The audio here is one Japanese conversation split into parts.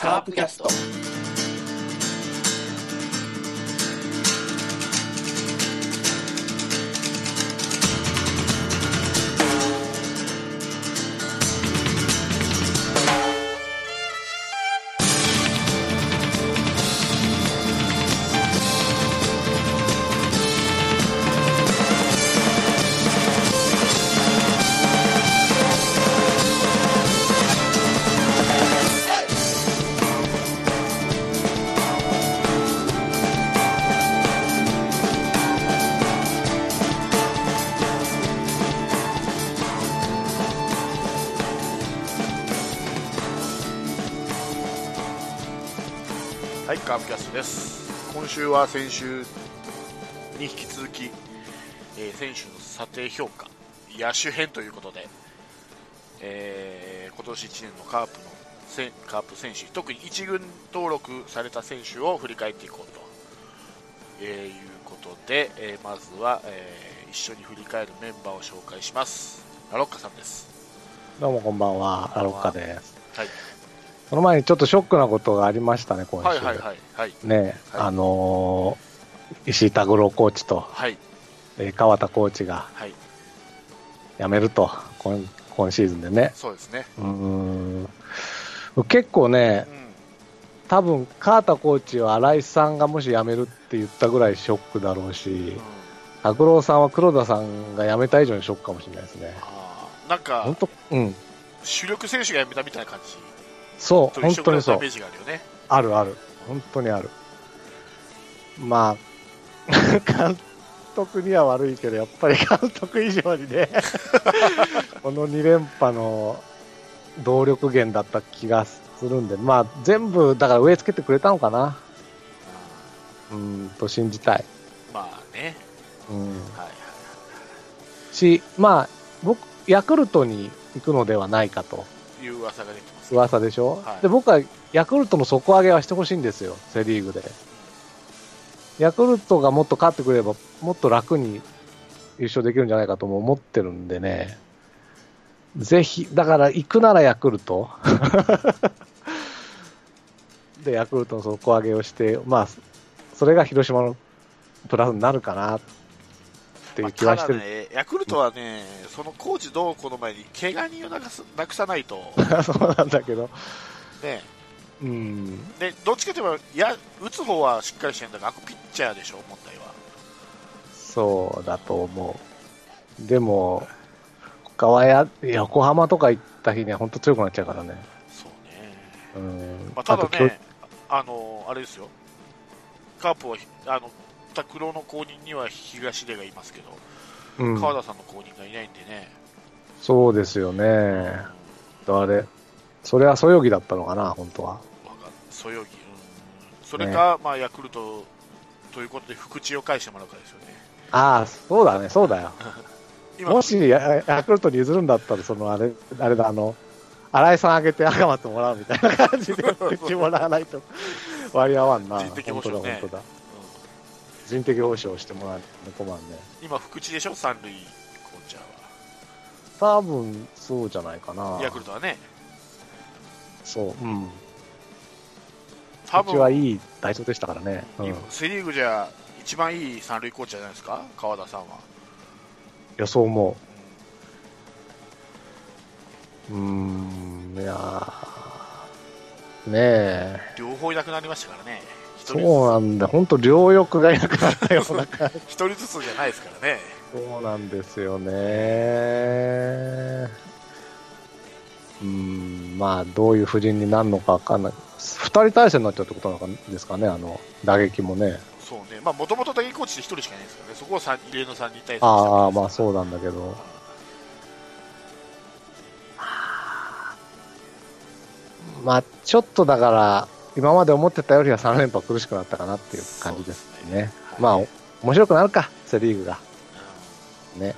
カープキャスト。週は先週に引き続き、えー選手の査定評価、野手編ということで、えー今年1年のカープのカープ選手、特に1軍登録された選手を振り返っていこうと、えーいうことで、えーまずは、えー一緒に振り返るメンバーを紹介します。ラロッカさんです。どうもこんばんは、ラロッカです。はい、その前にちょっとショックなことがありましたね、今週。はい、はい、はい、はい、ね、はい。あのー石井拓郎コーチと、はい、えー川田コーチがはい、辞めると、今今シーズンでね。そうですね。うーん。結構ねう、ん。多分川田コーチは新井さんがもし辞めるって言ったぐらいショックだろうし、拓郎さんは黒田さんが辞めた以上にショックかもしれないですね。なんか本当、うん、主力選手が辞めたみたいな感じそう、と本当にそうあるよね。あるある。本当にある。まあ、監督には悪いけど、やっぱり監督以上にね、この2連覇の動力源だった気がするんで、まあ、全部、だから植え付けてくれたのかな。うん、と信じたい。まあね、うん。はいはいし、まあ、僕、ヤクルトに行くのではないかと、いう噂が出てます。噂でしょ、はい。で、僕はヤクルトの底上げはしてほしいんですよ、セ・リーグで。ヤクルトがもっと勝ってくれば、もっと楽に優勝できるんじゃないかとも思ってるんでね、ぜひ、だから行くならヤクルト。で、ヤクルトの底上げをして、まあ、それが広島のプラスになるかなっていまあう気はしてる。ただね、ヤクルトはね、そのコーチどうこうの前に、怪我人をなくすなくさないと、そうなんだけど、ね、うん、でどっちかといえば、や打つ方はしっかりしてるんだが、ピッチャーでしょ、問題は。そうだと思う。でも、他はや横浜とか行った日には本当強くなっちゃうからね。そうね。うん。まあ、ただね、あの、あれですよ、カープは、あの、拓郎の後任には東出がいますけど、うん、川田さんの後任がいないんでね、そうですよね。あれ、それはそよぎだったのかな、本当は。そよぎ、うん、それか、まあ、ヤクルトということで、福地を返してもらうかですよね。ああ、そうだね、そうだよ。今もしヤヤクルトに譲るんだったら、そのあれ、あれだ、あの、新井さんあげて赤松もらうみたいな感じで、口もらわないと割り合わんな。人的保障ね本当だ、本人的保障してもらわないと困るね。今、福地でしょ、三塁コーチャーは。多分、そうじゃないかな。ヤクルトはね、そう、うん。多うちはい分い代表でしたからね。うん、いセ・リーグじゃ一番いい三塁コーチじゃないですか、川田さんは。や、そう思う。うーん、いやーねえ。両方いなくなりましたからね、そうなんだ。本当両翼がいなくなったような感じ。一人ずつじゃないですからね。そうなんですよね。うーん、まあ、どういう布陣になるのかわかんない。二人体制になっちゃうってことなのかですかね、あの、打撃もね。そうね、まあ、もともと打撃コーチで一人しかいないですからね、そこを三異例の3人体制ああ、まあう。そうなんだけど。まあ、ちょっとだから、今まで思ってたよりは3連覇苦しくなったかなっていう感じですそうですね。ねはいまあ、面白くなるか、セ・リーグが。ね。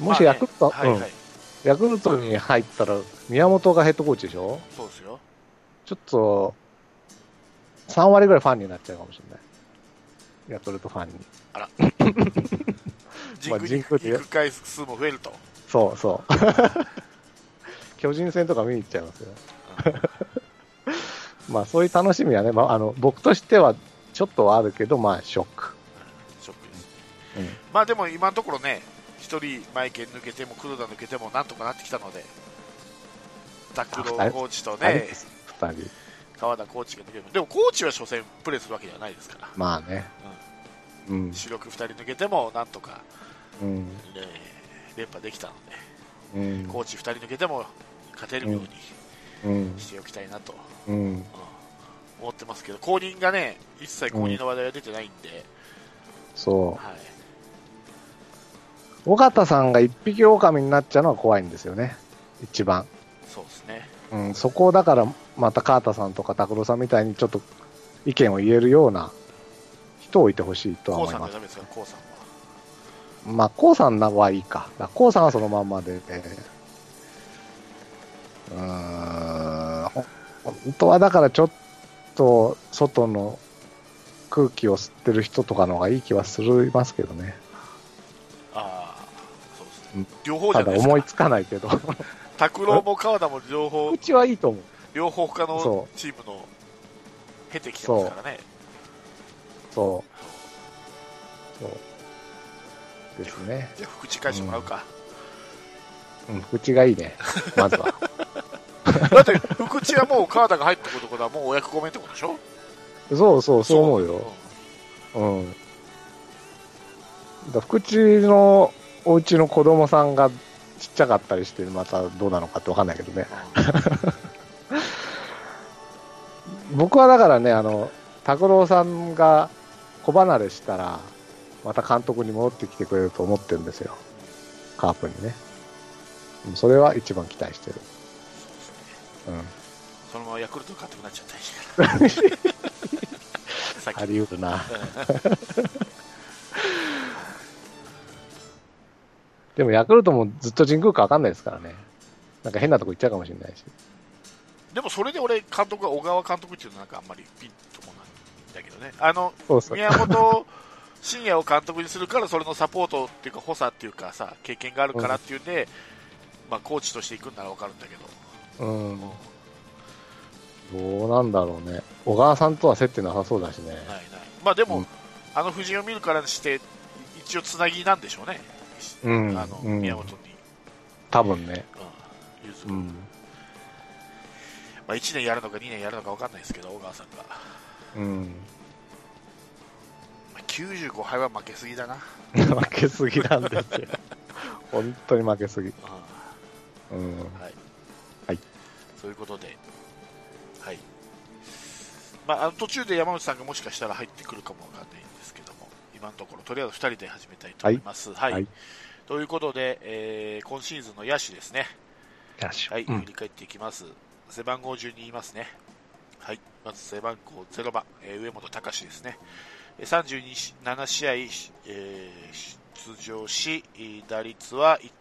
もしヤクルト、うんはいはい、ヤクルトに入ったら、宮本がヘッドコーチでしょ？そうですよ。ちょっと、3割ぐらいファンになっちゃうかもしれない。ヤクルトファンに。神宮 に神宮で行く回数も増えると。そうそう。巨人戦とか見に行っちゃいますよ。まあそういう楽しみはね、まあ、あの僕としてはちょっとはあるけど、まあショック。ショックですうんまあでも今のところね、一人マイケン抜けても黒田抜けてもなんとかなってきたので、タクロコーチとねで、す、二人。川田コーチが抜けるでもコーチは所詮プレーするわけではないですから、まあね。うん。主力2人抜けてもなんとか、うん。えー連覇できたので、うん。コーチ2人抜けても勝てるようにうん。しておきたいなと、うん。うん思ってますけど、後任がね、一切後任の話題は出てないんで、そう。はい、尾形さんが一匹狼になっちゃうのは怖いんですよね。一番。そうですね、うん。そこをだから、また川田さんとか拓郎さんみたいにちょっと意見を言えるような人を置いてほしいとは思います。さんがダメですか、コウさんは。まあ、コウさんのはいいか。だコウさんはそのまんまで、えー本当はだからちょっと外の空気を吸ってる人とかの方がいい気はするますけどね。ああ、そうですうんね、両方じたゃないですかだ思い、つかないけど。拓郎も川田も両方う、ちはいいと思う。両方他のそチームの経てきてますからね。そう。そう。ですね。じゃあ、福地返してもらうか。うん、福地がいいね。まずは。だって、福地はもう川田が入ってくることはもうお役御免ってことでしょ？そうそう、そう思うよ。うん。だから福地のお家の子供さんがちっちゃかったりして、またどうなのかってわかんないけどね。僕はだからね、あの、拓郎さんが子離れしたら、また監督に戻ってきてくれると思ってるんですよ。カープにね。うんそれは一番期待してる。うん。そのままヤクルト勝ってくなっちゃったりして さっきあり得るな。でもヤクルトもずっと神宮かわかんないですからね。なんか変なとこ行っちゃうかもしれないし。でもそれで俺、監督が小川監督っていうのはなんかあんまりピンとこないんだけどね。あの。宮本慎也を監督にするから、それのサポートっていうか、補佐っていうかさ、経験があるからっていうんで、まあ、コーチとして行くんならわかるんだけど、うん。どうなんだろうね。小川さんとは接点なさそうだしね。ないない。まあでも、うんあの布陣を見るからにして、一応つなぎなんでしょうね。うんあの、うん宮本に、多分ね。うん。まあ、1年やるのか2年やるのかわかんないですけど、小川さんが。うん。まあ、95敗は負けすぎだな。負けすぎなんですよ。本当に負けすぎ。うん。はい。そういうことで、はい。まあ、あの途中で山内さんがもしかしたら入ってくるかもわかんないんですけども、今のところ、とりあえず2人で始めたいと思います。はい。はいということで、えー今シーズンの野手ですね。はい、うん振り返っていきます。背番号順に言いますね。はい。まず背番号0番、えー上本隆ですね。えー37試合、えー出場し、えー打率はい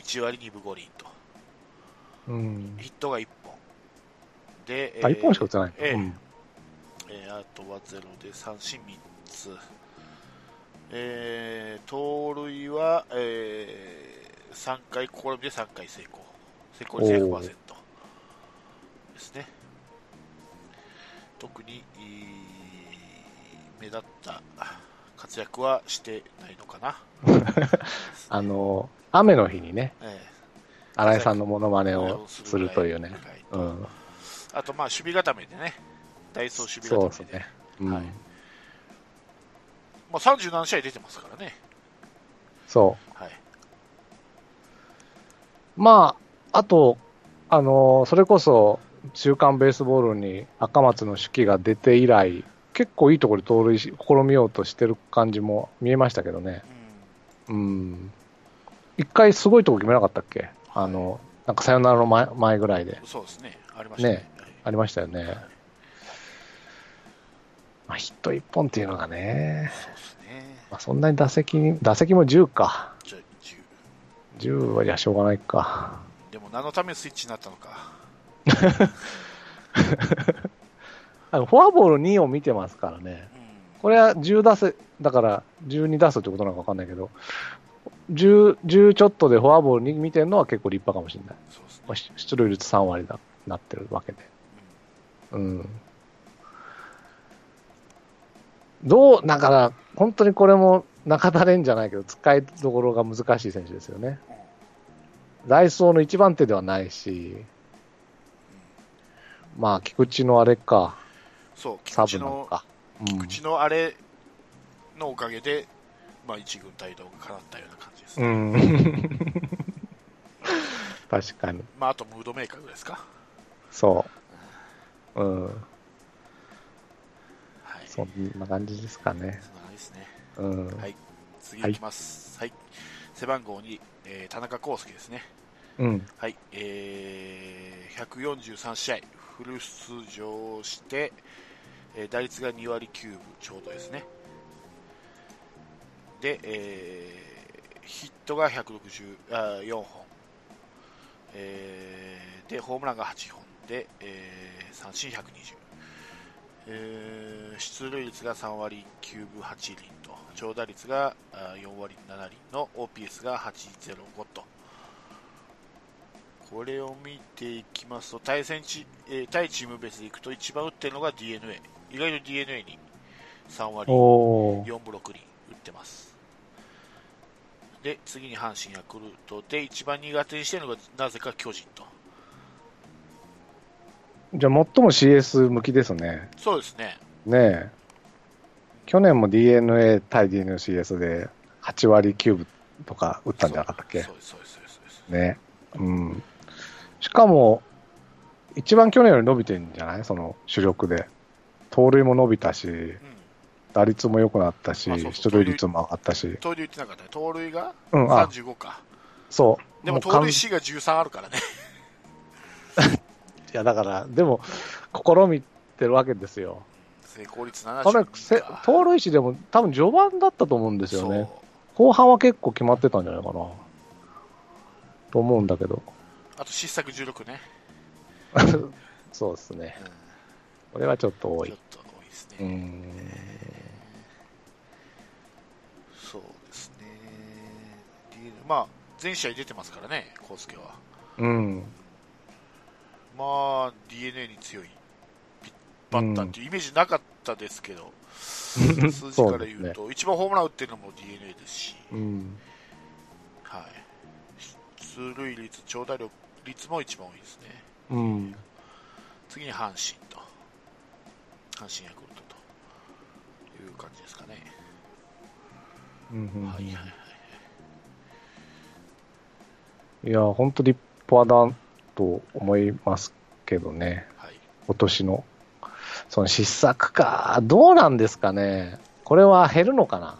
1割2分5厘と。うん。ヒットが1本。で、あ、一本しか打ってない。ええうん。えーあとはゼロで三振3つ。えー盗塁は、えー3回、試みで3回成功。成功率100%ですね。特に、目立った活躍はしてないのかな。あの、雨の日にね、え新井さんのモノマネえをするというね。あと、まあ、守備固めでね。ダイソー守備そう固めで。ですね。うん。はいまあ、37試合出てますからね。そう。はい。まあ、あと、あのそれこそ、週刊ベースボールに赤松の手記が出て以来、結構いいところで盗塁し試みようとしてる感じも見えましたけどね。うんうん。一回すごいとこ決めなかったっけ？あの、なんかサヨナラの前前ぐらいで。そうですね。ありましたね。ねありましたよね。まあ、ヒット1本っていうのがね、そうですね。まあ、そんなに打席に、打席も10か。じゃあ、10 10はじゃあしょうがないか。でも、何のためにスイッチになったのか。あのフォアボール2を見てますからね。うん。これは10打数、だから12打数ってことなのか分かんないけど、10、10ちょっとでフォアボールに見てるのは結構立派かもしれない。そうですねまあ、し出塁率3割だなってるわけで。うん。どう、だから、本当にこれも中田蓮じゃないけど、使いどころが難しい選手ですよね。ダイソーの一番手ではないし、まあ、菊池のあれか、そうサ菊池のか。うん菊池のあれのおかげで、まあ、一軍帯同が叶ったような感じうね、ん。確かに。まあ、あとムードメーカーぐらいですかそう。うん。はいそんな感じですかね。そんな感じですねうん。はい次いきますはい、背番号2、えー田中康介ですねうん。はい、えー、143試合フル出場して、えー打率が2割9分ちょうどですねで、えーヒットが164本、えーでホームランが8本で、えー三振120、えー出塁率が3割9分8厘と。長打率が4割7厘の OPS が805と。これを見ていきますと対戦チ、えー対チーム別でいくと一番打ってるのが d n a 意外と d n a に3割。4分6厘打ってます。で次に阪神ヤクルトで一番苦手にしてるのがなぜか巨人とじゃあ、最も CS 向きですね。そうですねねえ。去年も DNA 対 DNA の CS で8割9分とか打ったんじゃなかったっけ？そうですそうですそうですね。うん。しかも、一番去年より伸びてんじゃない？その主力で。盗塁も伸びたし、うん打率も良くなったし、出塁率も上がったし。盗塁打ってなかったね盗塁がうん、あ、35かそう。でも盗塁 C が13あるからね いや、だから、でも、試みてるわけですよ。成功率あれ72せか盗塁士でも多分序盤だったと思うんですよね。後半は結構決まってたんじゃないかな。と思うんだけど。あと失策16ね、そうですね。うんこれはちょっと多いちょっ。と多いですね、まあ全試合出てますからね康介はうん。まあ DNA に強いバッターっていうイメージなかったですけど、数字から言うと一番ホームラン打ってるのも DNA ですし、うん。はい、出塁率、長打力率も一番多いですね。うん。次に阪神と、阪神ヤクルトという感じですかね。うんはいはいい。いや、本当立派だと思いますけどね。はい、今年の。その失策か。どうなんですかね。これは減るのかな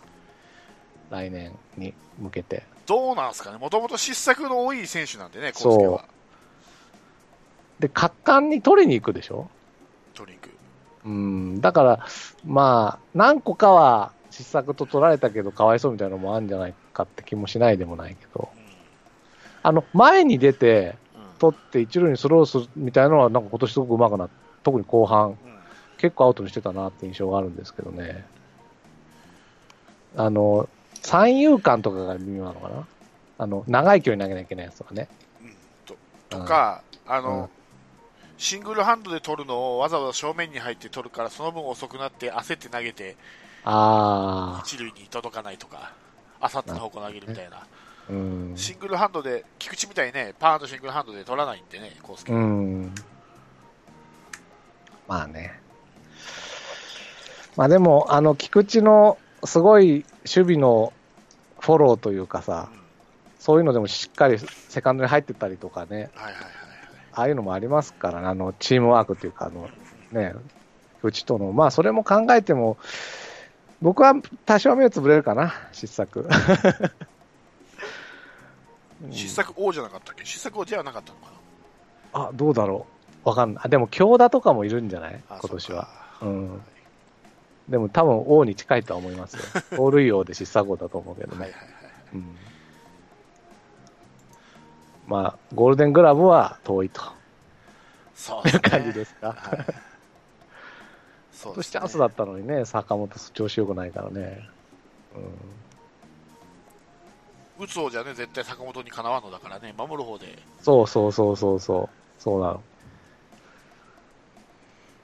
来年に向けて。どうなんですかね、もともと失策の多い選手なんでね、康介は。で、果敢に取りに行くでしょ？トリンク。うん。だから、まあ、何個かは失策と取られたけど、かわいそうみたいなのもあるんじゃないかって気もしないでもないけど。あの、前に出て、取って一塁にスローするみたいなのは、なんか今年すごく上手くなって、特に後半、うん。結構アウトにしてたなって印象があるんですけどね。あの、三遊間とかが微妙なのかな？あの、長い距離投げなきゃいけないやつとかね。うん。ととか、あの、うん。シングルハンドで取るのをわざわざ正面に入って取るから、その分遅くなって焦って投げて、あ一塁に届かないとか、あさっての方向投げるみたいな。あ、うん。シングルハンドで、菊池みたいにね、パーンとシングルハンドで取らないんでね、コースケ。うん。まあね。まあでも、あの、菊池のすごい守備のフォローというかさ、そういうのでもしっかりセカンドに入ってったりとかね、はいはいはいはい。ああいうのもありますからね、あの、チームワークというか、あの、ね、うちとの、まあ、それも考えても、僕は多少目をつぶれるかな、失策。うん失策王じゃなかったっけ？失策王じゃなかったのかあ、どうだろう。わかんない。あでも、京田とかもいるんじゃない？今年は。そうかうん。でも、多分、王に近いとは思いますよ。盗塁王で失策王だと思うけどね。はいはいはい。うん。まあ、ゴールデングラブは遠いとそうですね。いう感じですか。はい。そう今年チャンスだったのにね、坂本調子良くないからね。打打つ方じゃね、絶対坂本にかなわんのだからね、守る方で。そうそうそうそうそう。そうなの。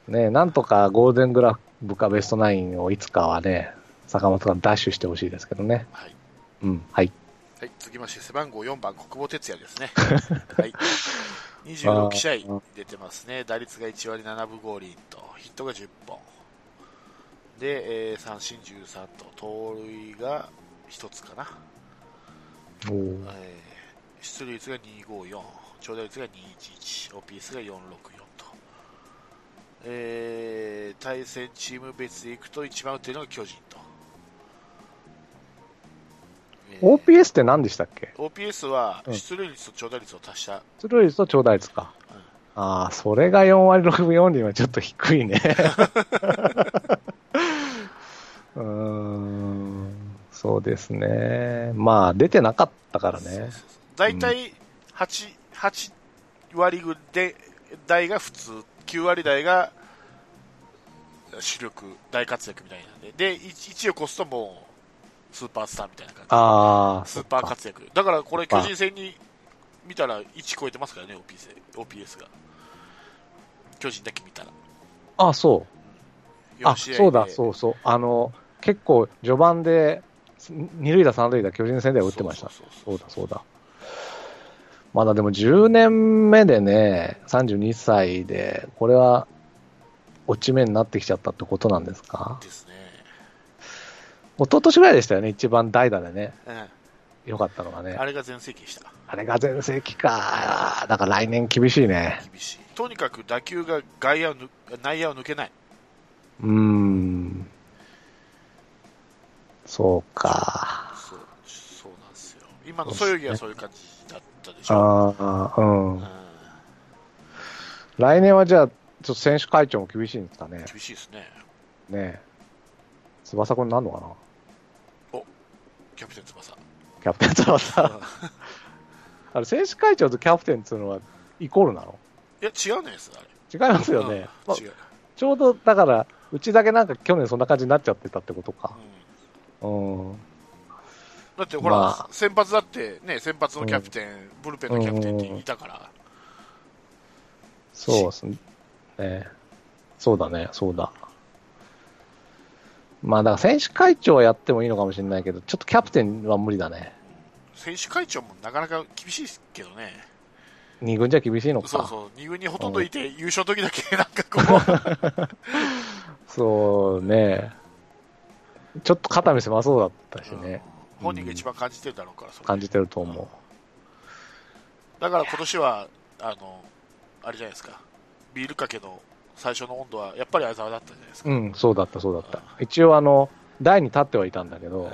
ねなんとかゴールデングラブかベストナインをいつかはね、坂本がダッシュしてほしいですけどね。はい。うん、はい。はい、続きまして、背番号4番、国保哲也ですね。はい。26試合出てますね。打率が1割7分5厘と、ヒットが10本。で、えー三振13と、盗塁が1つかな。おー。えー出塁率が254、長打率が211、OPS が464と。えー対戦チーム別でいくと一番打ってるのが巨人と。えー OPS って何でしたっけ？OPS はうん。出塁率と長打率を足した、出塁率と長打率か。うん。ああ、それが4割6分4厘はちょっと低いね。うーん、そうですね。まあ、出てなかったからね。大体 8, 8割ぐで台が普通、9割台が主力、大活躍みたいなんで、で 1, を越すともうスーパースターみたいな感じ。ああ、スーパー活躍。だからこれ巨人戦に見たら1超えてますからね、OPS, OPS が。巨人だけ見たら。あ、そう。4あ、そうだ、そうそう。あの、結構序盤で、二塁打、三塁打、巨人戦では打ってました。そうだ、そうだ。まだでも10年目でね、32歳で、これは落ち目になってきちゃったってことなんですか？ですね。一昨年ぐらいでしたよね、一番代打でね、うん良かったのがね。あれが全盛期でした。あれが全盛期か。だから来年厳しいね。厳しい。とにかく打球が外野をぬ内野を抜けない。うーん。そうか。そう、そうなんですよ。今のそよぎはそういう感じだったでしょ。ああ、うんうん。来年はじゃあ、ちょっと選手会長も厳しいんですかね。厳しいですね。ねえ。翼くんになるのかな？キャプテン翼。キャプテン翼。あれ、選手会長とキャプテンっていうのはイコールなの？いや、違うねです、あれ。違いますよね。まあ。ちょうど、だから、うちだけなんか去年そんな感じになっちゃってたってことか。うんうん。だってほら、まあ先発だってね、先発のキャプテン、ブルペンのキャプテンっていたから、そうですね。そうだね、そうだ。まあ、だから選手会長はやってもいいのかもしれないけど、ちょっとキャプテンは無理だね。選手会長もなかなか厳しいですけどね。二軍じゃ厳しいのか。そうそう、2軍にほとんどいて、優勝の時だけなんかこう、そうね。ちょっと肩身狭そうだったしね。うん本人が一番感じてるだろうから、感じてると思う。だから今年は、あの、あれじゃないですか、ビールかけの最初の温度は、やっぱり相沢だったじゃないですか。うん、そうだった、そうだった。一応、あの、台に立ってはいたんだけど、うん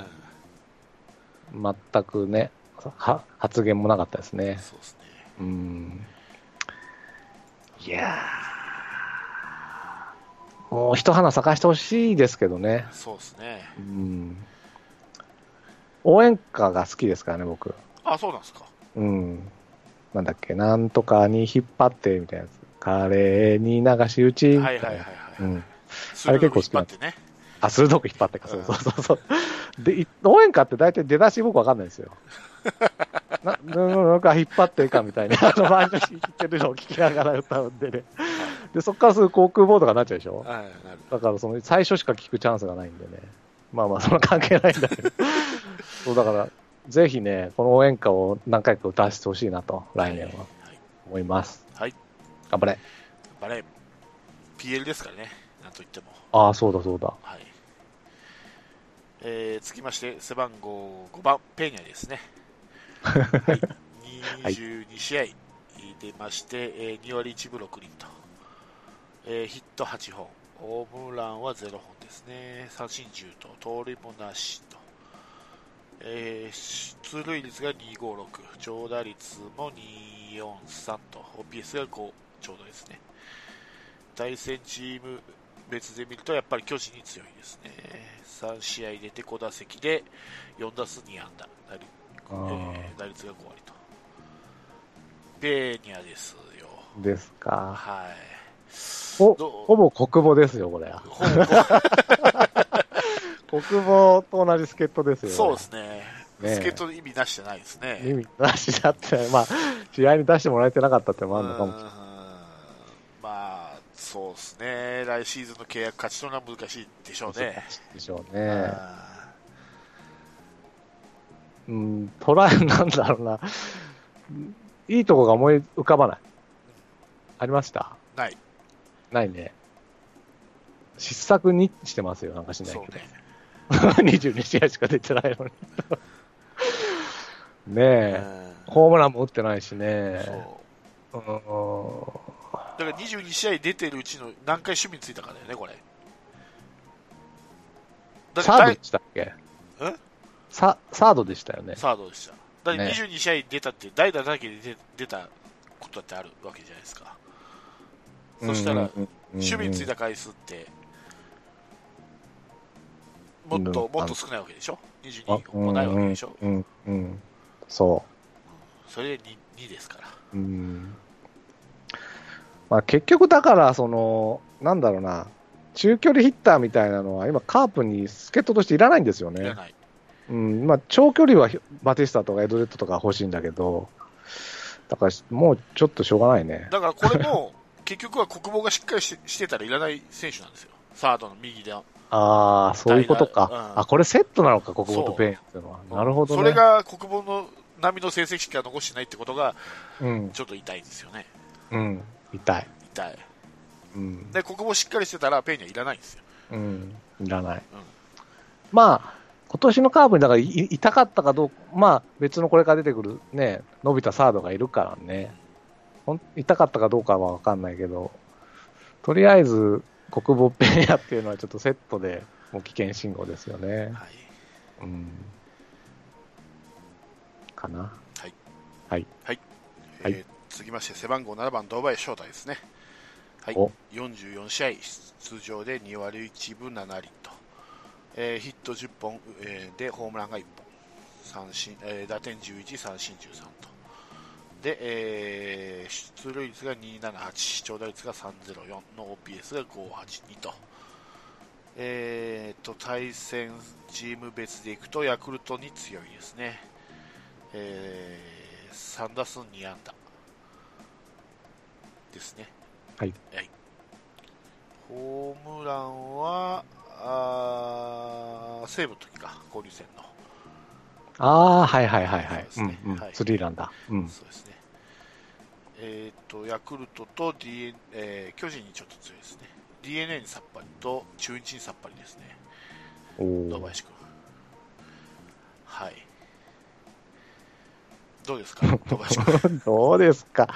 全くね、は発言もなかったですね。そうですね。うん。いやーもう一花咲かしてほしいですけどね。そうですね。うん。応援歌が好きですからね、僕。あ、そうなんですか。うん。なんだっけ、なんとかに引っ張って、みたいなやつ。カレーに流し打ち、みたいな。はいはいはいはい。うん。あれ結構好きなってね。あ、鋭く引っ張ってか、そうそうそうそう。で、い応援歌って大体出だし僕わかんないんですよ。な、なんか引っ張ってかみたいな、あの、毎年言ってるのを聞きながら歌うんでね。で、そっからすぐ航空ボードがなっちゃうでしょ？はい、なるだからその、最初しか聞くチャンスがないんでね。まあまあ、そんな関係ないんだけど。そう、だから、ぜひね、この応援歌を何回か歌わせてほしいなと、来年ははい。思います。はい。頑張れ。バレー、PL ですからね、なんといっても。ああ、そうだそうだ。はい。えー、続きまして、背番号5番、ペーニャですね。はい、22試合出まして、えー2割1分6厘と、えーヒット8本、ホームランは0本ですね、三振10と、盗塁もなしと、えー出塁率が256、長打率も243と、OPS が5ちょうどですね。対戦チーム別で見るとやっぱり巨人に強いですね。3試合出て5打席で4打数2安打、打率,、えー打率が5割と。ペーニャですよ。ですか。はい。ほ、ほぼ国母ですよ、これ。ほぼ国母と同じ助っ人ですよ。そうですね。ね助っ人の意味なしじゃないですね。意味なしだって、まあ、試合に出してもらえてなかったってのもあるのかもしれない。うんまあ、そうですね。来シーズンの契約勝ち取るのは難しいでしょうね。でしょううね。んうん、トライなんだろうな。いいとこが思い浮かばない。ありました？ない。ないね。失策にしてますよ、なんかしないそうけど。ね。22試合しか出てないのに。ねうえ、んホームランも打ってないしね。だから22試合出てるうちの何回守備についたかだよね、これ。サードでしたっけ？え？ササードでしたよね。サードでした。だってね22試合出たって、代打だけで出出たことだってあるわけじゃないですか。そしたら、守備についた回数って、もっと、うんもっと少ないわけでしょ ?22 あもないわけでしょ、うんうんうん。そそれで 2, 2ですから。う。うん。まあ結局だから、その、なんだろうな、中距離ヒッターみたいなのは今カープに助っ人としていらないんですよね。うん。まあ長距離はバティスタとかエルドレッドとか欲しいんだけど、だからもうちょっとしょうがないね。だからこれも、結局は小窪がしっかりししてたらいらない選手なんですよ。サードの右で。ああ、そういうことか。うんあ、これセットなのか、小窪とペーニャっていうのは。なるほどね。それが小窪の並みの成績しか残してないってことが、うん、ちょっと痛いんですよね。うん、痛い。痛い。うん、で、国防しっかりしてたら、ペイにはいらないんですよ。うん、いらない。まあ、今年のカーブにだからい痛かったかどうか、まあ別のこれから出てくるね、伸びたサードがいるからね、痛かったかどうかはわかんないけど、とりあえず国防ペンヤっていうのはちょっとセットでもう危険信号ですよね。はい。うん。かな。はい。はい。はいえー続きまして、背番号7番、堂林翔太ですね。はいお。44試合出場で2割1分7厘と。えーヒット10本、えーで、ホームランが1本。三振、えー打点11、三振13と。で、えー出塁率が278、長打率が304の OPS が582と。えーと、対戦チーム別でいくと、ヤクルトに強いですね。えー、3打数2安打ですね。はい。ホームランは、あー西武の時か、交流戦の。ああ、はいはいはいはい。そうですねうんうんはいスリーランだ。うん。そうですね。えっ、と、ヤクルトと DNA、えー巨人にちょっと強いですね。DNA にさっぱりと中日にさっぱりですね。お林君。はい。どうですか、堂林君。どうですか？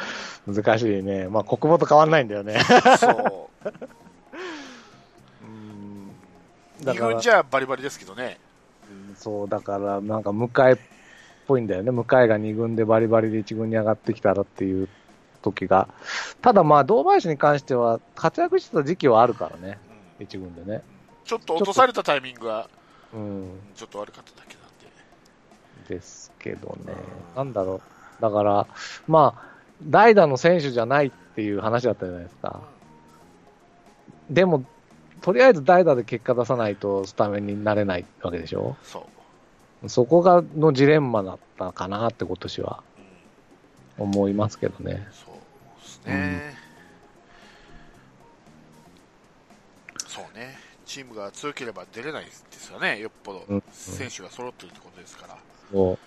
難しいね。まあ、国防と変わんないんだよね。そう。うん2だから軍じゃバリバリですけどね。そう、だから、なんか、迎えっぽいんだよね。迎えが2軍でバリバリで1軍に上がってきたらっていう時が。ただ、まあ、堂林に関しては、活躍してた時期はあるからね。うん1軍でね。ちょっと落とされたタイミングがうん。ちょっと悪かっただけなんで。ですけどね。なんだろう。だから、まあ、代打の選手じゃないっていう話だったじゃないですか。でも、とりあえず代打で結果出さないとスタメンになれないわけでしょ？そう。そこがのジレンマだったかなって今年はうん、思いますけどね。そうですね、そうね。チームが強ければ出れないですよね。よっぽどうん選手が揃ってるってことですから。そう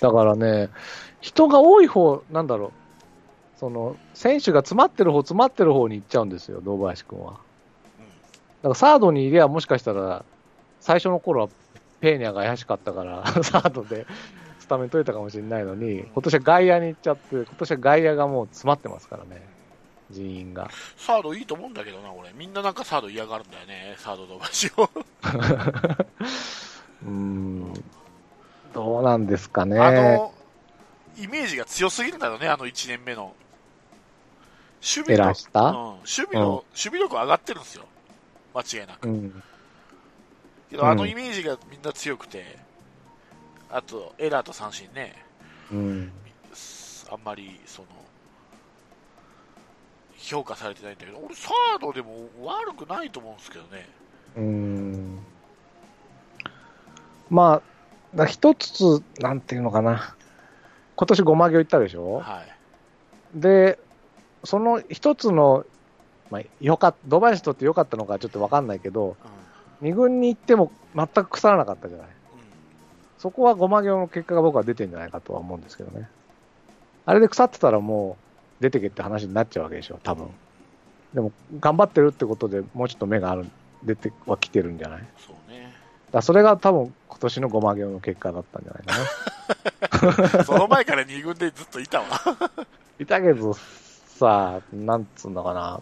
だからね、人が多い方、なんだろう、その選手が詰まってる方、詰まってる方に行っちゃうんですよ、堂林君は。だからサードにいりゃ、もしかしたら、最初の頃はペーニャが怪しかったから、サードでスタメン取れたかもしれないのに、今年は外野に行っちゃって、今年は外野がもう詰まってますからね、人員が。サードいいと思うんだけどな、俺。みんななんかサード嫌がるんだよね。サード堂林を。うーん、どうなんですかね。あの、イメージが強すぎるんだよね、あの1年目の。守備の、うん、守備の、うん守備力上がってるんですよ。間違いなく。うん、けど、あのイメージがみんな強くて、あと、エラーと三振ね、うん、あんまり、その、評価されてないんだけど、俺、サードでも悪くないと思うんですけどね。うーんまあ、だ一つ、なんていうのかな。今年ごま行行ったでしょ？はい。で、その一つの、まあ、よかっドバイシとってよかったのかちょっとわかんないけど、うん。二軍に行っても全く腐らなかったじゃない。うんそこはごま行の結果が僕は出てんじゃないかとは思うんですけどね。あれで腐ってたらもう出てけって話になっちゃうわけでしょ、多分。でも、頑張ってるってことでもうちょっと目がある、出てはきてるんじゃない？そうね。らそれが多分今年のごま行の結果だったんじゃないかな。その前から2軍でずっといたわ。いたけどさ、なんつうのかな。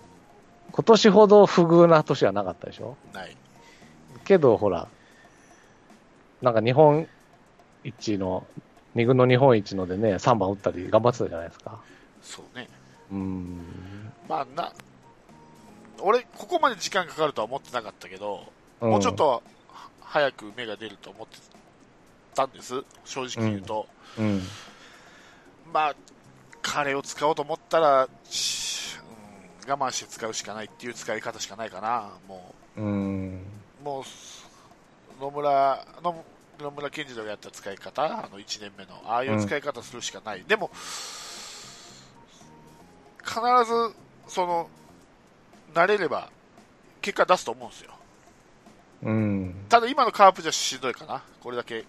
今年ほど不遇な年はなかったでしょ？ない。けど、ほら、なんか日本一の、二軍の日本一のでね、3番打ったり頑張ってたじゃないですか。そうね。うーん。まあな、俺、ここまで時間かかるとは思ってなかったけど、んもうちょっとは早く芽が出ると思ってたんです、正直言うと。うん。まあ、彼を使おうと思ったら、慢して使うしかないっていう使い方しかないかな、もうん。う、もう、野村、野野村健二郎がやった使い方、あの1年目の、ああいう使い方するしかない。でも、必ず、その、慣れれば、結果出すと思うんですよ。うん。ただ今のカープじゃしんどいかな。これだけ、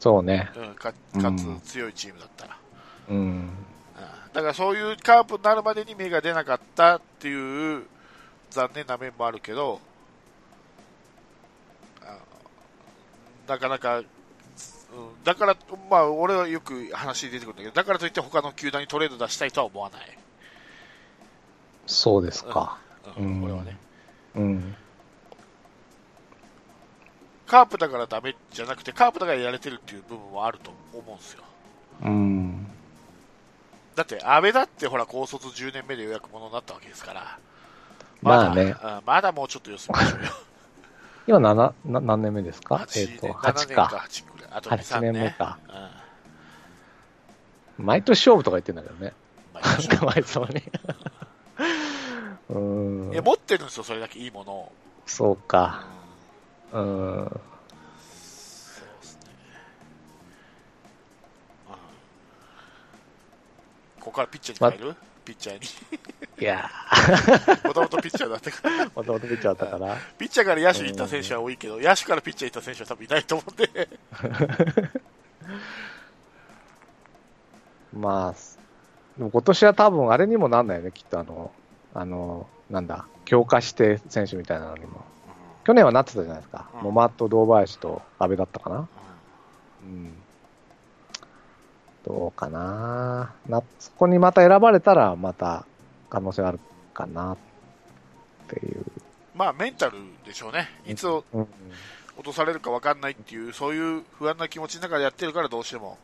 そうね。うん、かうんかつ強いチームだったら。うん。うんだからそういうカープになるまでに芽が出なかったっていう残念な面もあるけど、あなかなか、うんだから、まあ、俺はよく話出てくるんだけど、だからといって他の球団にトレード出したいとは思わない。そうですか。うんうん俺はね。うん。カープだからダメじゃなくて、カープだからやれてるっていう部分もあると思うんですよ。うん。だって、安倍だってほら、高卒10年目でようやくものになったわけですから。まあね。まだもうちょっと様子見ましょうよ。今7、な何年目ですか？えっ、8と、年、7 8年かか。8くらい。あと2、8 3年。年目か。うん。毎年勝負とか言ってんだけどね。かわいそうに。うんいや、。持ってるんですよ、それだけいいものを。そううんか。うん。ここからピッチャーに変える、ピッチャーいやに。もともとピッチャーだったから。ー、もともとピッチャーだったから。ピッチャーから野手に行った選手は多いけど、野手からピッチャーに行った選手は多分いないと思うんで。まあ、でも今年は多分あれにもなんないよね、きっとあの、あの、なんだ、強化して選手みたいなのにも。去年はなってたじゃないですか。うん野間と堂林と阿部だったかな。うん。どうかなな、そこにまた選ばれたら、また可能性あるかなっていう。まあ、メンタルでしょうね。いつ落うん。とされるか分かんないっていう、そういう不安な気持ちの中でやってるから、どうしても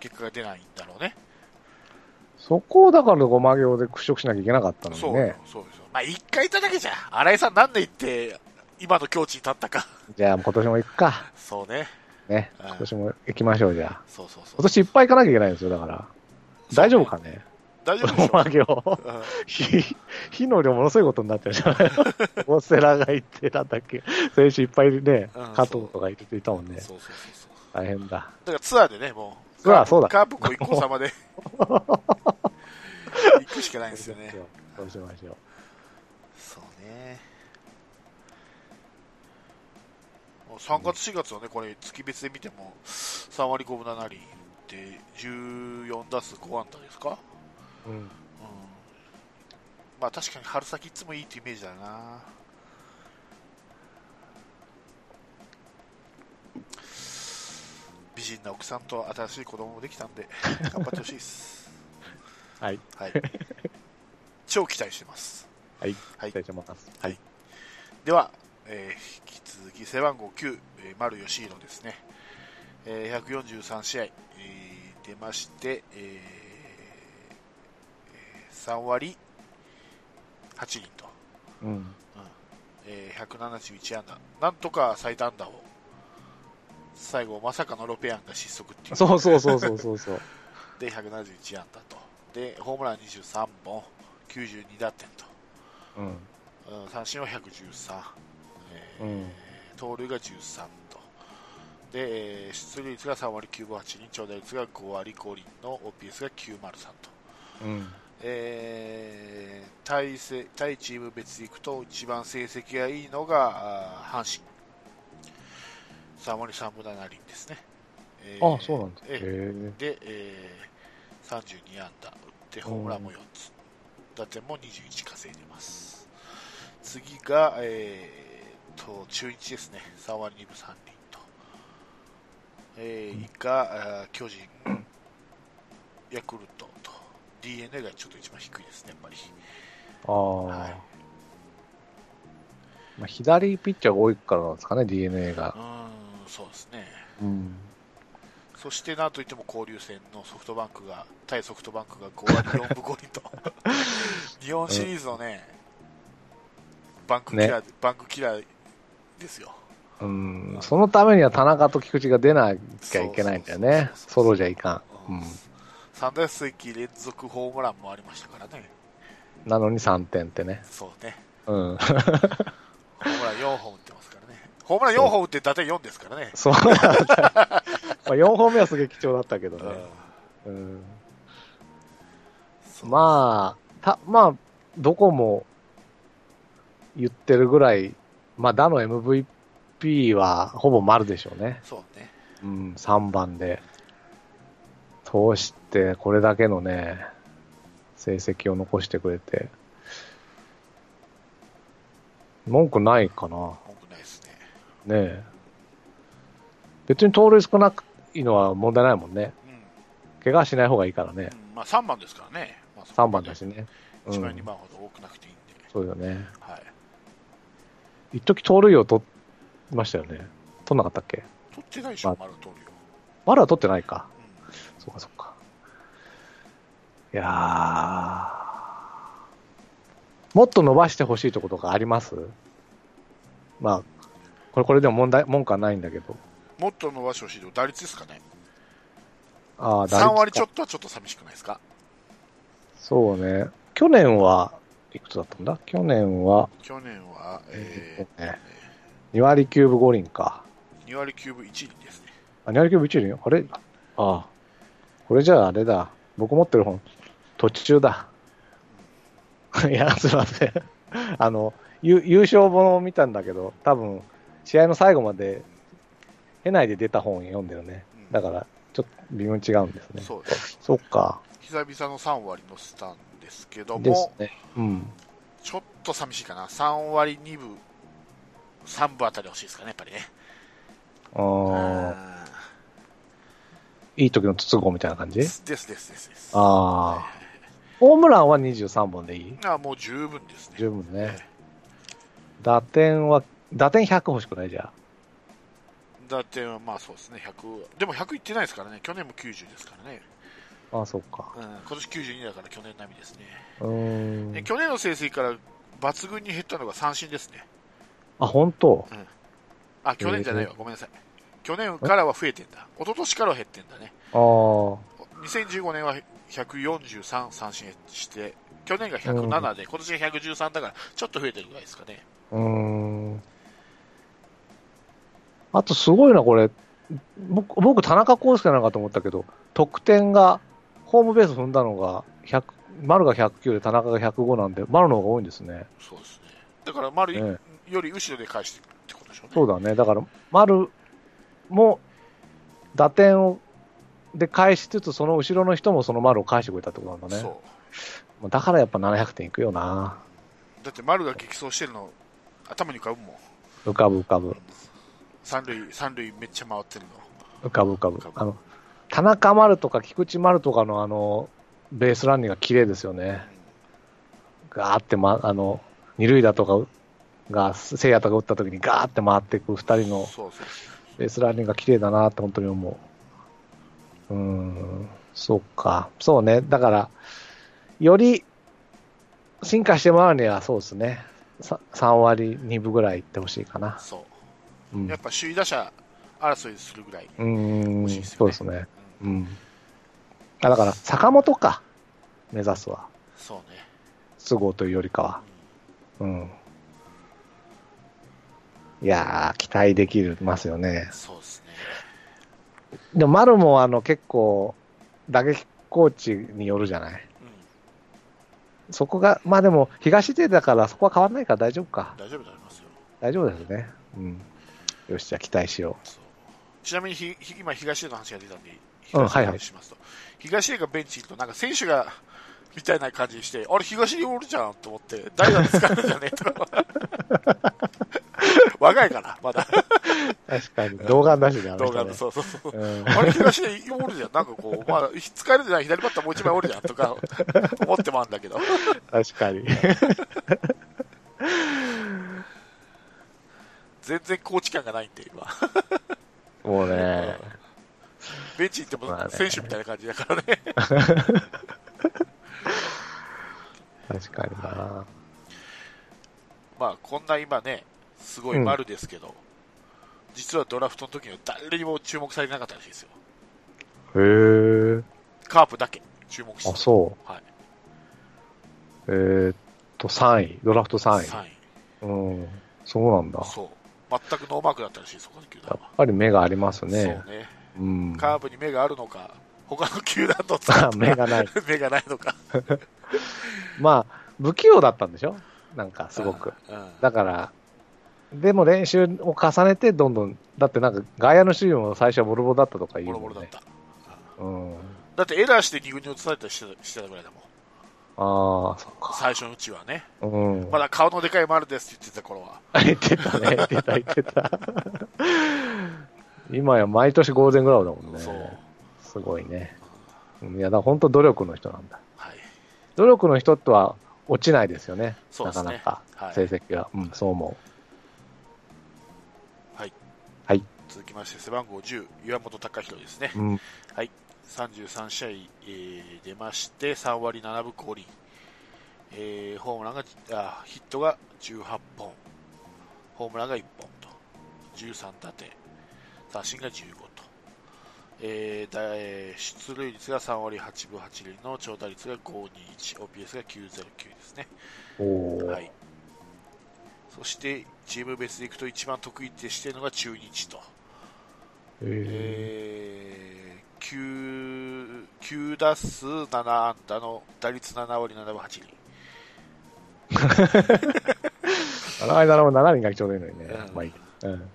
結果が出ないんだろうね。そこをだからごま行で屈辱しなきゃいけなかったのそうよにね。そうですよ。まあ、一回行っただけじゃん。新井さんなんで行って、今の境地に立ったか。じゃあ今年も行くか。そうね。ね。うん今年も行きましょう、じゃあ。そうそうそう今。年いっぱい行かなきゃいけないんですよ、だから。大丈夫かね？大丈夫でしょごま行。うん 火、火の量ものすごいことになってるじゃない？オセラがいて、なんだっけ。選手いっぱいねうん、加藤とかいていたもんね。そうそうそうそう。大変だ。だからツアーでね、もう。ツアーそうだカープご一行様で。行くしかないんですよね。そうしましょう。そうね。もう3月、4月はね、これ、月別で見ても、3割5分7厘で、14打数5安打ですか？うん。うん。まあ確かに春先いつもいいってイメージだよな。美人な奥さんと新しい子供もできたんで、頑張ってほしいです。はい。はい。超期待してます。はい。はい期待してます。はい。では、えー続き背番号9、えー丸義弘ですね。えー143試合、えー出まして、えーえー3割8厘と、うん。えー171安打。なんとか最短打を、最後まさかのロペアンが失速っていう。そうそうそうそうそうそう。で、171安打と。で、ホームラン23本、92打点と。うん。うん三振は113、えーうん盗塁が13と、で、えー出塁率が3割9分8厘、長打率が5割5厘の OPS が903と。うん。えー対せ対チーム別でいくと一番成績がいいのが阪神3割3分7厘ですね、えーあそうなんです。へええ。で、えー32安打打ってホームランも4つ打点も21稼いでます次が、えーと中日ですね。3割2分3厘と、えー以下あー巨人。ヤクルトと。D n a がちょっと一番低いですねやっぱり。ああ、はい。まあ、左ピッチャーが多いからなんですかね、DNA が。う。ーんそうですね。うん。そしてなんといっても交流戦のソフトバンクが対ソフトバンクが5割4分5厘と。日本シリーズのね、バンクキラー、バンクキラーですようん、そのためには田中と菊池が出なきゃいけないんだよね。ソロじゃいかん。うん。3打席連続ホームランもありましたからねなのに3点ってね。そうねうん。ホームラン4本打ってますからねホームラン4本打って打点4ですからねそうなんだ。まあ4本目はすげえ貴重だったけどね。うんまあ、た、まあ、どこも言ってるぐらい、まあ、打の MVP はほぼ丸でしょうね。そうねうん、3番で。通して、これだけのね、成績を残してくれて。文句ないかな。文句ないですねねえ。別に盗塁少なくいいのは問題ないもんね。うん怪我しない方がいいからね。うんまあ3番ですからね、まあ、3番だしね。う1番、ん2、番ほど多くなくていいんで、そうよね。はい、一時盗塁を取りましたよね。取んなかったっけ？取ってないでしょ、ま丸取るよ、まだ取ってないか。うんそうかそうか。いやーもっと伸ばしてほしいところとかあります？まあ、これ、これでも問題、文句はないんだけど。もっと伸ばしてほしいと打率ですかね、ああ、3割ちょっっとはちょっと寂しくないですか、そうね。去年はいくつだったんだ？去年は？去年は、えーえ2割9分5厘か。2割9分1厘ですね、あ、2割9分1厘あれ？ああ。これじゃああれだ。僕持ってる本、途中だ。いや、すいません。あの、優優勝本を見たんだけど、多分、試合の最後まで、経内で出た本を読んでるね。うんだから、ちょっと微妙に違うんですね。そうですそっか。久々の3割のスタンですけども、ね。うん。ちょっと寂しいかな、3割2分、3分あたり欲しいですかね、やっぱりね。あーうんいい時の筒香みたいな感じ？ですですですです。ああ。ホームランは23本でいい？あもう十分ですね。十分ね。打点は、打点100欲しくないじゃ打点はまあそうですね、100、でも100いってないですからね、去年も90ですからね、あ。ああ、そっか。うん、今年92だから去年並みですね。うーんで。去年の成績から抜群に減ったのが三振ですね。あ、本当？あ、去年じゃないわ、ごめんなさい。去年からは増えてんだ。一昨年からは減ってんだね。ああ。2015年は143三振して、去年が107で、今年が113だから、ちょっと増えてるぐらいですかね。うーん。あとすごいな、これ。僕、僕田中康介なのかと思ったけど、得点が、ホームベース踏んだのが、100、丸が109で田中が105なんで、丸の方が多いんですね。そうですね。だから、丸ねより後ろで返してってことでしょうね。そうだね。だから、丸も、打点を、で返しつつ、その後ろの人もその丸を返してくれたってことなんだね。そう。だからやっぱ700点いくよな。だって丸が激走してるの、頭に浮かぶもん。浮かぶ浮かぶ。三塁、三塁めっちゃ回ってるの。浮かぶ浮かぶ浮か。ぶあの、田中丸とか菊池丸とかのあの、ベースランニングが綺麗ですよね。ガーって、ま、あの、二塁打とかが、聖夜とか打った時にガーって回っていく二人の。ベースランニングが綺麗だなって本当に思う。うーん、そうか。そうね。だから、より進化してもらうにはそうですね。さ3割2分ぐらいいってほしいかな。そうう。んやっ。ぱ首位打者争いするぐらい。うーん、欲しいですよねそうですね。うんうん。あ、だから、坂本か。目指すは。そうね。都合というよりかは。うん。いやー、期待できますよね。そうですね。でも、丸もあの結構、打撃コーチによるじゃない。うん、そこが、まあでも、東出だからそこは変わらないから大丈夫か。大丈夫になりますよ。大丈夫ですね。うん。よし、じゃあ期待しよそうちなみにひひ今、東出の話が出たんで、うん東出のはいはい話しますと、東出がベンチにいると、なんか選手がみたいな感じにして、あれ、東出おるじゃんと思って、誰が使うんじゃねえとか、若いかな、まだ、う。確かに。動画なしであの動画の、そうそうそう。うんあれ、東出おるじゃん、なんかこう、まあ、使えるじゃん、左バッターもう一枚おるじゃんとか、思ってもあるんだけど、確かに。全然コーチ感がないんで、今。もうね、ベンチ行っても選手みたいな感じだからね。確かにな。まあ、こんな今ね、すごい丸ですけど、実はドラフトの時には誰にも注目されてなかったらしいですよ。へー。カープだけ注目してあ、た。そはい。う。えーっと、3位。ドラフト3 3位。位。うん。そうなんだ。そう。全くノーマークだったらしい、そこの球やっ団は。ぱり目がありますそうね。カープに目があるのか、他の球団と 目がない。目がないのか。まあ、不器用だったんでしょ？なんか、すごく。だから、でも練習を重ねて、どんどん、だってなんか、外野の守備も最初はボロボロだったとか言うね。ボロボロだった。うん。だってエラーして2軍に移されたりしてたしてたぐらいだもん。ああ、そっか。最初のうちはね。うん。まだ顔のでかい丸ですって言ってた頃は。言ってたね、言ってた、言ってた。今や毎年ゴールデングラブだもんね。すごいね。うんいや、だ本当努力の人なんだ。はい。努力の人とは落ちないですよね。ねなかなか、はい成績が。うん、そう思はい。はい。続きまして、背番号10、岩本隆弘ですね。う。うん。はい。33試合、えー出まして、3割7分5厘。えーホームランが、あ、ヒットが18本。ホームランが1本と。13打点。三振が15と。えーだえー出塁率が3割8分8厘の長打率が521、OPS が909ですね。はい。そして、チーム別でいくと一番得意ってしているのが中日と。ええー、9, 9打数7安打の打率7割7分8厘。ー、あの間の7人がちょうどいいのにね。うんまあいい。うん。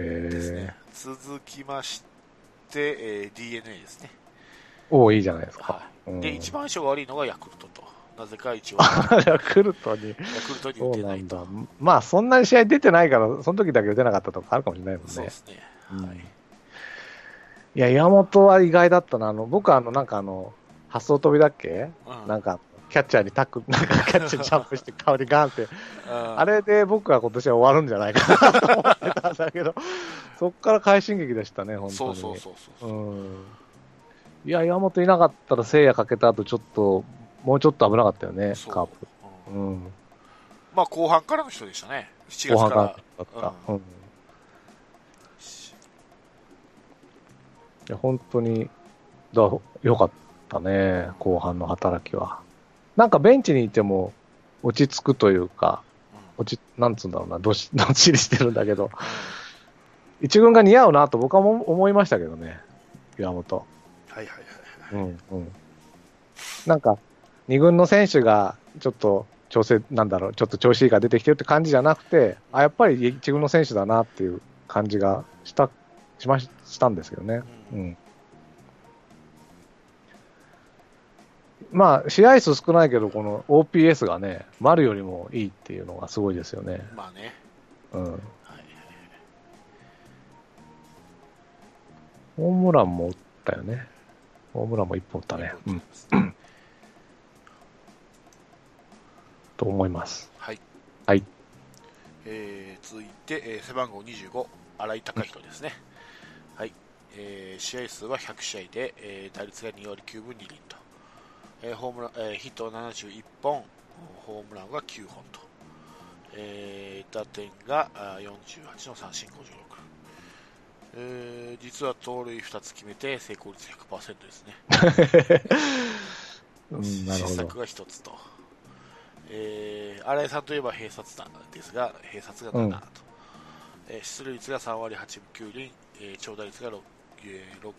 ですえね。続きまして、えー DNA ですね。ー、おーいいじゃないですか。はい。うんで、一番相性が悪いのがヤクルトと。なぜか一応、ヤ ヤクルトに。クルトにそ打てないと。うなんだ。まあ、そんなに試合出てないから、その時だけ打てなかったとかあるかもしれないもんねそうで。すね。うんはい。いや、岩本は意外だったな。あの、僕はあの、なんかあの、発想飛びだっけ？うんなんか、キャッチャーにタック、なんかキャッチャーにジャンプして顔にガンって、うんあれで僕は今年は終わるんじゃないかなと思ってたんだけど、そっから快進撃でしたね、本当に。そうそうそう。いや、岩本いなかったら聖夜かけた後、ちょっと、もうちょっと危なかったよね、カープ。うんうん。まあ、後半からの人でしたね。7月から後半から。だった。うん。いや、本当に、だよかったね、後半の働きは。なんかベンチにいても、落ち着くというか、うん落ち、なんつうんだろうな、どし、どっしりしてるんだけど、一軍が似合うなと僕はも思いましたけどね、岩本。はいはいはいはい。うん、うん。なんか、二軍の選手が、ちょっと、調整、なんだろう、ちょっと調子いいから出てきてるって感じじゃなくて、あ、やっぱり一軍の選手だなっていう感じがした、しまし、したんですけどね。ううんまあ、試合数少ないけど、この OPS がね、丸よりもいいっていうのがすごいですよね。まあね。うん。はいホームランも打ったよね。ホームランも一本打ったね。うん。と思います。はい。はい。えー続いて、えー背番号25、新井貴弘ですね。はい。えー試合数は100試合で、えー打率が2割9分2厘と。えーホームラン、えーヒット71本、ホームランが9本と。えー打点があー48の三振56。えー実は盗塁2つ決めて成功率100%ですね。うん、なるほど失策。が1つと。えー、新井さんといえば併殺だですが、併殺が7と。えー出塁率が3割8分9厘、えー長打率が6えー6